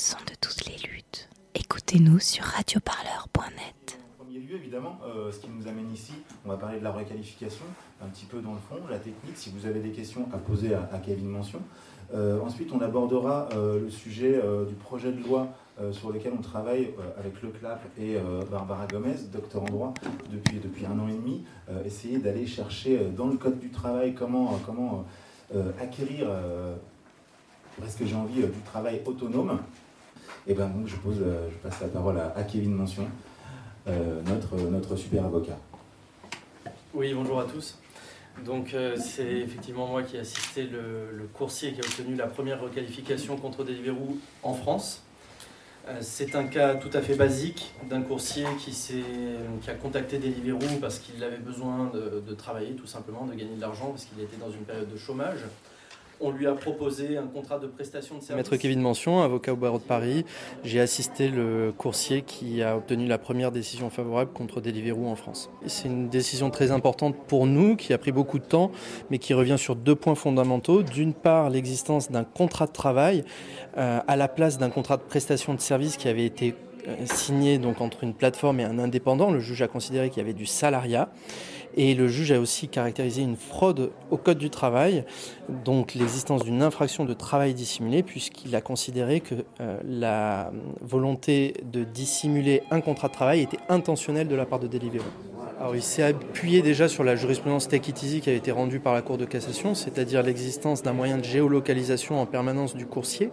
son de toutes les luttes. Écoutez-nous sur radioparleur.net. En premier lieu, évidemment, euh, ce qui nous amène ici, on va parler de la requalification, un petit peu dans le fond, la technique, si vous avez des questions à poser à, Kevin Mention. Euh, ensuite, on abordera euh, le sujet du projet de loi sur lequel on travaille avec le CLAP et Barbara Gomez, docteur en droit, depuis, depuis un an et demi, essayer d'aller chercher dans le code du travail comment, comment acquérir presque j'ai envie du travail autonome. Et ben donc je, pose, je passe la parole à, Kevin Mention, notre, notre super avocat. Oui, bonjour à tous. Donc c'est effectivement moi qui ai assisté le, le, coursier qui a obtenu la première requalification contre Deliveroo en France. c'est un cas tout à fait basique d'un coursier qui, qui, a contacté Deliveroo parce qu'il avait besoin de, de, travailler tout simplement, de gagner de l'argent parce qu'il était dans une période de chômage on lui a proposé un contrat de prestation de service. Maître Kevin Mention, avocat au barreau de Paris, j'ai assisté le coursier qui a obtenu la première décision favorable contre Deliveroo en France. C'est une décision très importante pour nous, qui a pris beaucoup de temps, mais qui revient sur deux points fondamentaux. D'une part, l'existence d'un contrat de travail euh, à la place d'un contrat de prestation de service qui avait été signé donc entre une plateforme et un indépendant. Le juge a considéré qu'il y avait du salariat. Et le juge a aussi caractérisé une fraude au Code du travail, donc l'existence d'une infraction de travail dissimulé, puisqu'il a considéré que euh, la volonté de dissimuler un contrat de travail était intentionnelle de la part de Deliveroo. Alors, il s'est appuyé déjà sur la jurisprudence Take It Easy qui a été rendue par la Cour de cassation, c'est-à-dire l'existence d'un moyen de géolocalisation en permanence du coursier,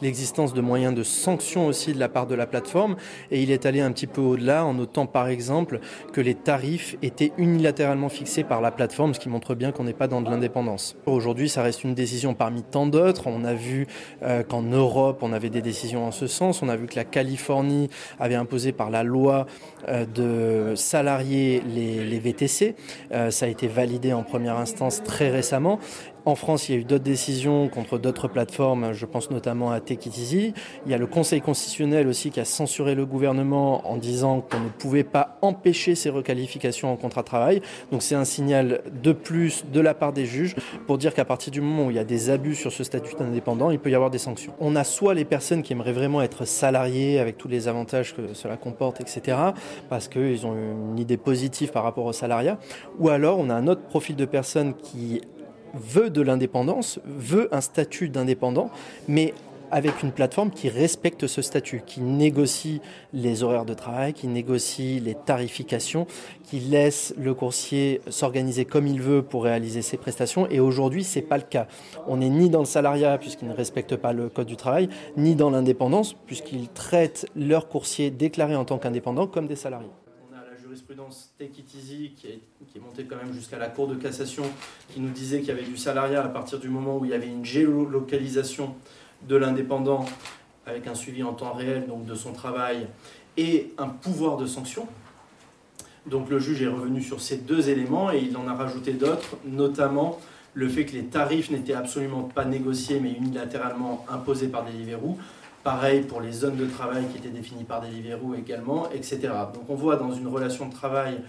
l'existence de moyens de sanction aussi de la part de la plateforme, et il est allé un petit peu au-delà en notant par exemple que les tarifs étaient unilatéralement fixés par la plateforme, ce qui montre bien qu'on n'est pas dans de l'indépendance. Aujourd'hui, ça reste une décision parmi tant d'autres. On a vu euh, qu'en Europe, on avait des décisions en ce sens. On a vu que la Californie avait imposé par la loi euh, de salariés les, VTC. Euh, ça a été validé en première instance très récemment. En France, il y a eu d'autres décisions contre d'autres plateformes, je pense notamment à Tekitizi. Il y a le Conseil constitutionnel aussi qui a censuré le gouvernement en disant qu'on ne pouvait pas empêcher ces requalifications en contrat de travail. Donc c'est un signal de plus de la part des juges pour dire qu'à partir du moment où il y a des abus sur ce statut d'indépendant, il peut y avoir des sanctions. On a soit les personnes qui aimeraient vraiment être salariées avec tous les avantages que cela comporte, etc., parce qu'ils ont une idée positive par rapport au salariat, ou alors on a un autre profil de personnes qui veut de l'indépendance, veut un statut d'indépendant, mais avec une plateforme qui respecte ce statut, qui négocie les horaires de travail, qui négocie les tarifications, qui laisse le coursier s'organiser comme il veut pour réaliser ses prestations. Et aujourd'hui, c'est pas le cas. On n'est ni dans le salariat puisqu'ils ne respectent pas le code du travail, ni dans l'indépendance puisqu'ils traitent leurs coursiers déclarés en tant qu'indépendants comme des salariés jurisprudence Take It Easy qui est, qui montée quand même jusqu'à la Cour de cassation, qui nous disait qu'il y avait du salariat à partir du moment où il y avait une géolocalisation de l'indépendant avec un suivi en temps réel donc de son travail et un pouvoir de sanction. Donc le juge est revenu sur ces deux éléments et il en a rajouté d'autres, notamment le fait que les tarifs n'étaient absolument pas négociés mais unilatéralement imposés par Deliveroo, Pareil pour les zones de travail qui étaient définies par Deliveroo également, etc. Donc on voit dans une relation de travail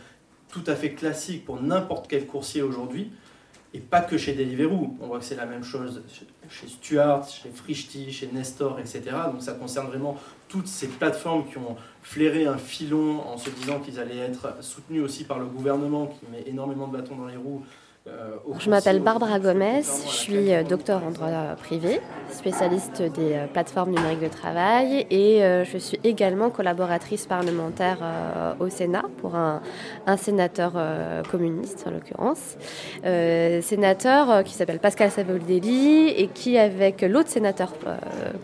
tout à fait classique pour n'importe quel coursier aujourd'hui, et pas que chez Deliveroo. On voit que c'est la même chose chez Stuart, chez Frishti, chez Nestor, etc. Donc ça concerne vraiment toutes ces plateformes qui ont flairé un filon en se disant qu'ils allaient être soutenus aussi par le gouvernement qui met énormément de bâtons dans les roues je m'appelle Barbara Gomez, je suis euh, docteur en droit privé, spécialiste des euh, plateformes numériques de travail et je suis également collaboratrice parlementaire au Sénat pour un, sénateur communiste en l'occurrence. sénateur qui s'appelle Pascal Savoldelli et qui avec l'autre sénateur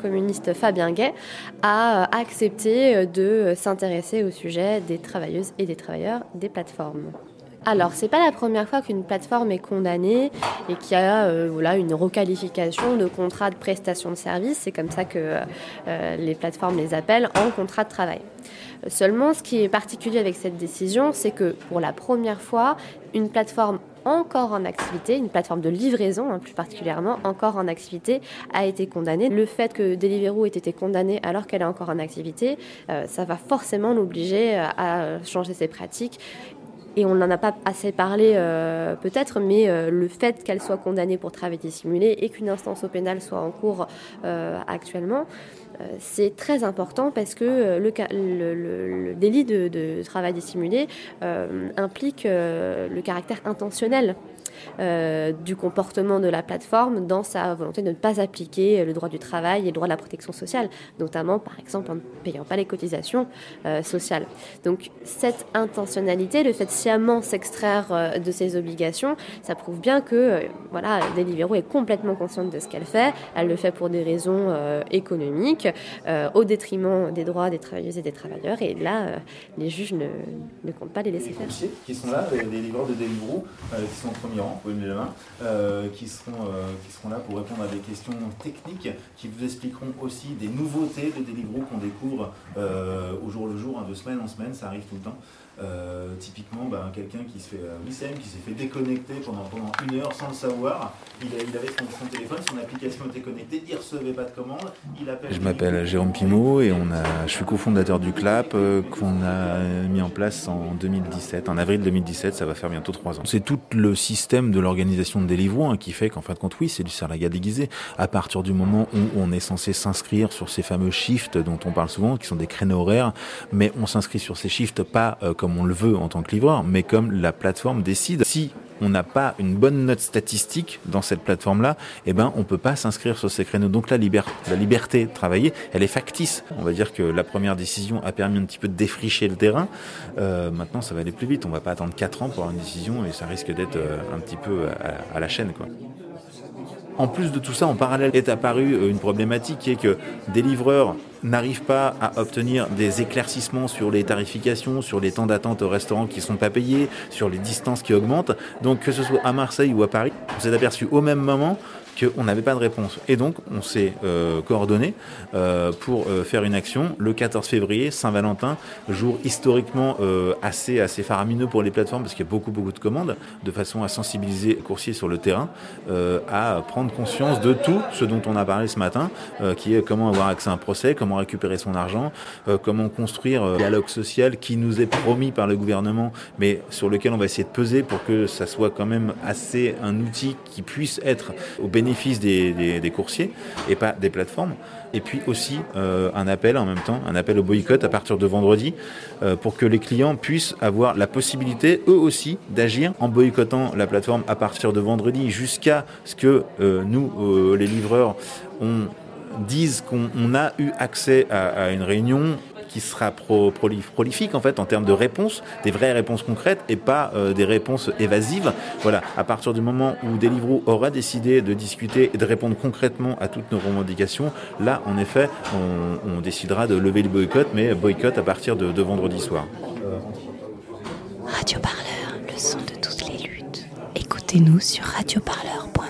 communiste Fabien Gay a accepté de s'intéresser au sujet des travailleuses et des travailleurs des plateformes. Alors, c'est pas la première fois qu'une plateforme est condamnée et qu'il y a euh, une requalification de contrat de prestation de service. C'est comme ça que euh, les plateformes les appellent en contrat de travail. Seulement, ce qui est particulier avec cette décision, c'est que pour la première fois, une plateforme encore en activité, une plateforme de livraison hein, plus particulièrement, encore en activité, a été condamnée. Le fait que Deliveroo ait été condamnée alors qu'elle est encore en activité, euh, ça va forcément l'obliger à changer ses pratiques et on n'en a pas assez parlé peut-être, mais le fait qu'elle soit condamnée pour travail dissimulé et qu'une instance au pénal soit en cours actuellement, c'est très important parce que le, délit de, travail dissimulé implique le caractère intentionnel euh, du comportement de la plateforme dans sa volonté de ne pas appliquer le droit du travail et le droit de la protection sociale, notamment par exemple en ne payant pas les cotisations euh, sociales. Donc cette intentionnalité, le fait de sciemment s'extraire euh, de ses obligations, ça prouve bien que voilà, Deliveroo est complètement consciente de ce qu'elle fait. Elle le fait pour des raisons économiques, au détriment des droits des travailleuses et des travailleurs. Et là, les juges ne, comptent pas les laisser faire. Qui sont là, les livreurs de Deliveroo, qui sont en premier vous euh, qui, seront, euh, qui seront là pour répondre à des questions techniques, qui vous expliqueront aussi des nouveautés de Deliveroo qu'on découvre euh, au jour le jour, hein, de semaine en semaine, ça arrive tout le temps. Euh, typiquement, bah, quelqu'un qui se fait euh, qui s'est fait déconnecter pendant, pendant une heure sans le savoir. Il, il avait son, téléphone, son application était connectée, il recevait pas de commande. Il appelle je m'appelle Jérôme Pimot et on a, je suis cofondateur du CLAP euh, qu'on a mis en place en 2017, en avril 2017, ça va faire bientôt trois ans. C'est tout le système de l'organisation de Deliveroo hein, qui fait qu'en fin de compte, oui, c'est du salariat déguisé. À partir du moment où on est censé s'inscrire sur ces fameux shifts dont on parle souvent, qui sont des créneaux horaires, mais on s'inscrit sur ces shifts pas comme on le veut en tant que livreur, mais comme la plateforme décide. Si on n'a pas une bonne note statistique dans cette plateforme-là, eh ben, on peut pas s'inscrire sur ces créneaux. Donc la, liberté de travailler, elle est factice. On va dire que la première décision a permis un petit peu de défricher le terrain. Euh, maintenant, ça va aller plus vite. On va pas attendre 4 ans pour avoir une décision et ça risque d'être euh, un petit peu à, à la chaîne, quoi. En plus de tout ça, en parallèle est apparue euh, une problématique qui est que des livreurs n'arrivent pas à obtenir des éclaircissements sur les tarifications, sur les temps d'attente au restaurant qui ne sont pas payés, sur les distances qui augmentent. Donc que ce soit à Marseille ou à Paris, on s'est aperçu au même moment qu'on n'avait pas de réponse. Et donc, on s'est euh, coordonné euh, pour euh, faire une action le 14 février, Saint-Valentin, jour historiquement euh, assez, assez faramineux pour les plateformes parce qu'il y a beaucoup, beaucoup de commandes, de façon à sensibiliser les coursiers sur le terrain, euh, à prendre conscience de tout ce dont on a parlé ce matin, qui est comment avoir accès à un procès, comment récupérer son argent, comment construire le dialogue social qui nous est promis par le gouvernement, mais sur lequel on va essayer de peser pour que ça soit quand même assez un outil qui puisse être au bénéfice bénéfice des, coursiers et pas des plateformes. Et puis aussi euh, un appel en même temps, un appel au boycott à partir de vendredi euh, pour que les clients puissent avoir la possibilité eux aussi d'agir en boycottant la plateforme à partir de vendredi jusqu'à ce que euh, nous, les livreurs, on dise qu'on a eu accès à, à une réunion qui sera pro, prolifique en fait en termes de réponses, des vraies réponses concrètes et pas euh, des réponses évasives. Voilà, à partir du moment où Deliveroo aura décidé de discuter et de répondre concrètement à toutes nos revendications, là en effet on, décidera de lever le boycott, mais boycott à partir de, vendredi soir. Radio Parleur, le son de toutes les luttes. Écoutez-nous sur radioparleur.net.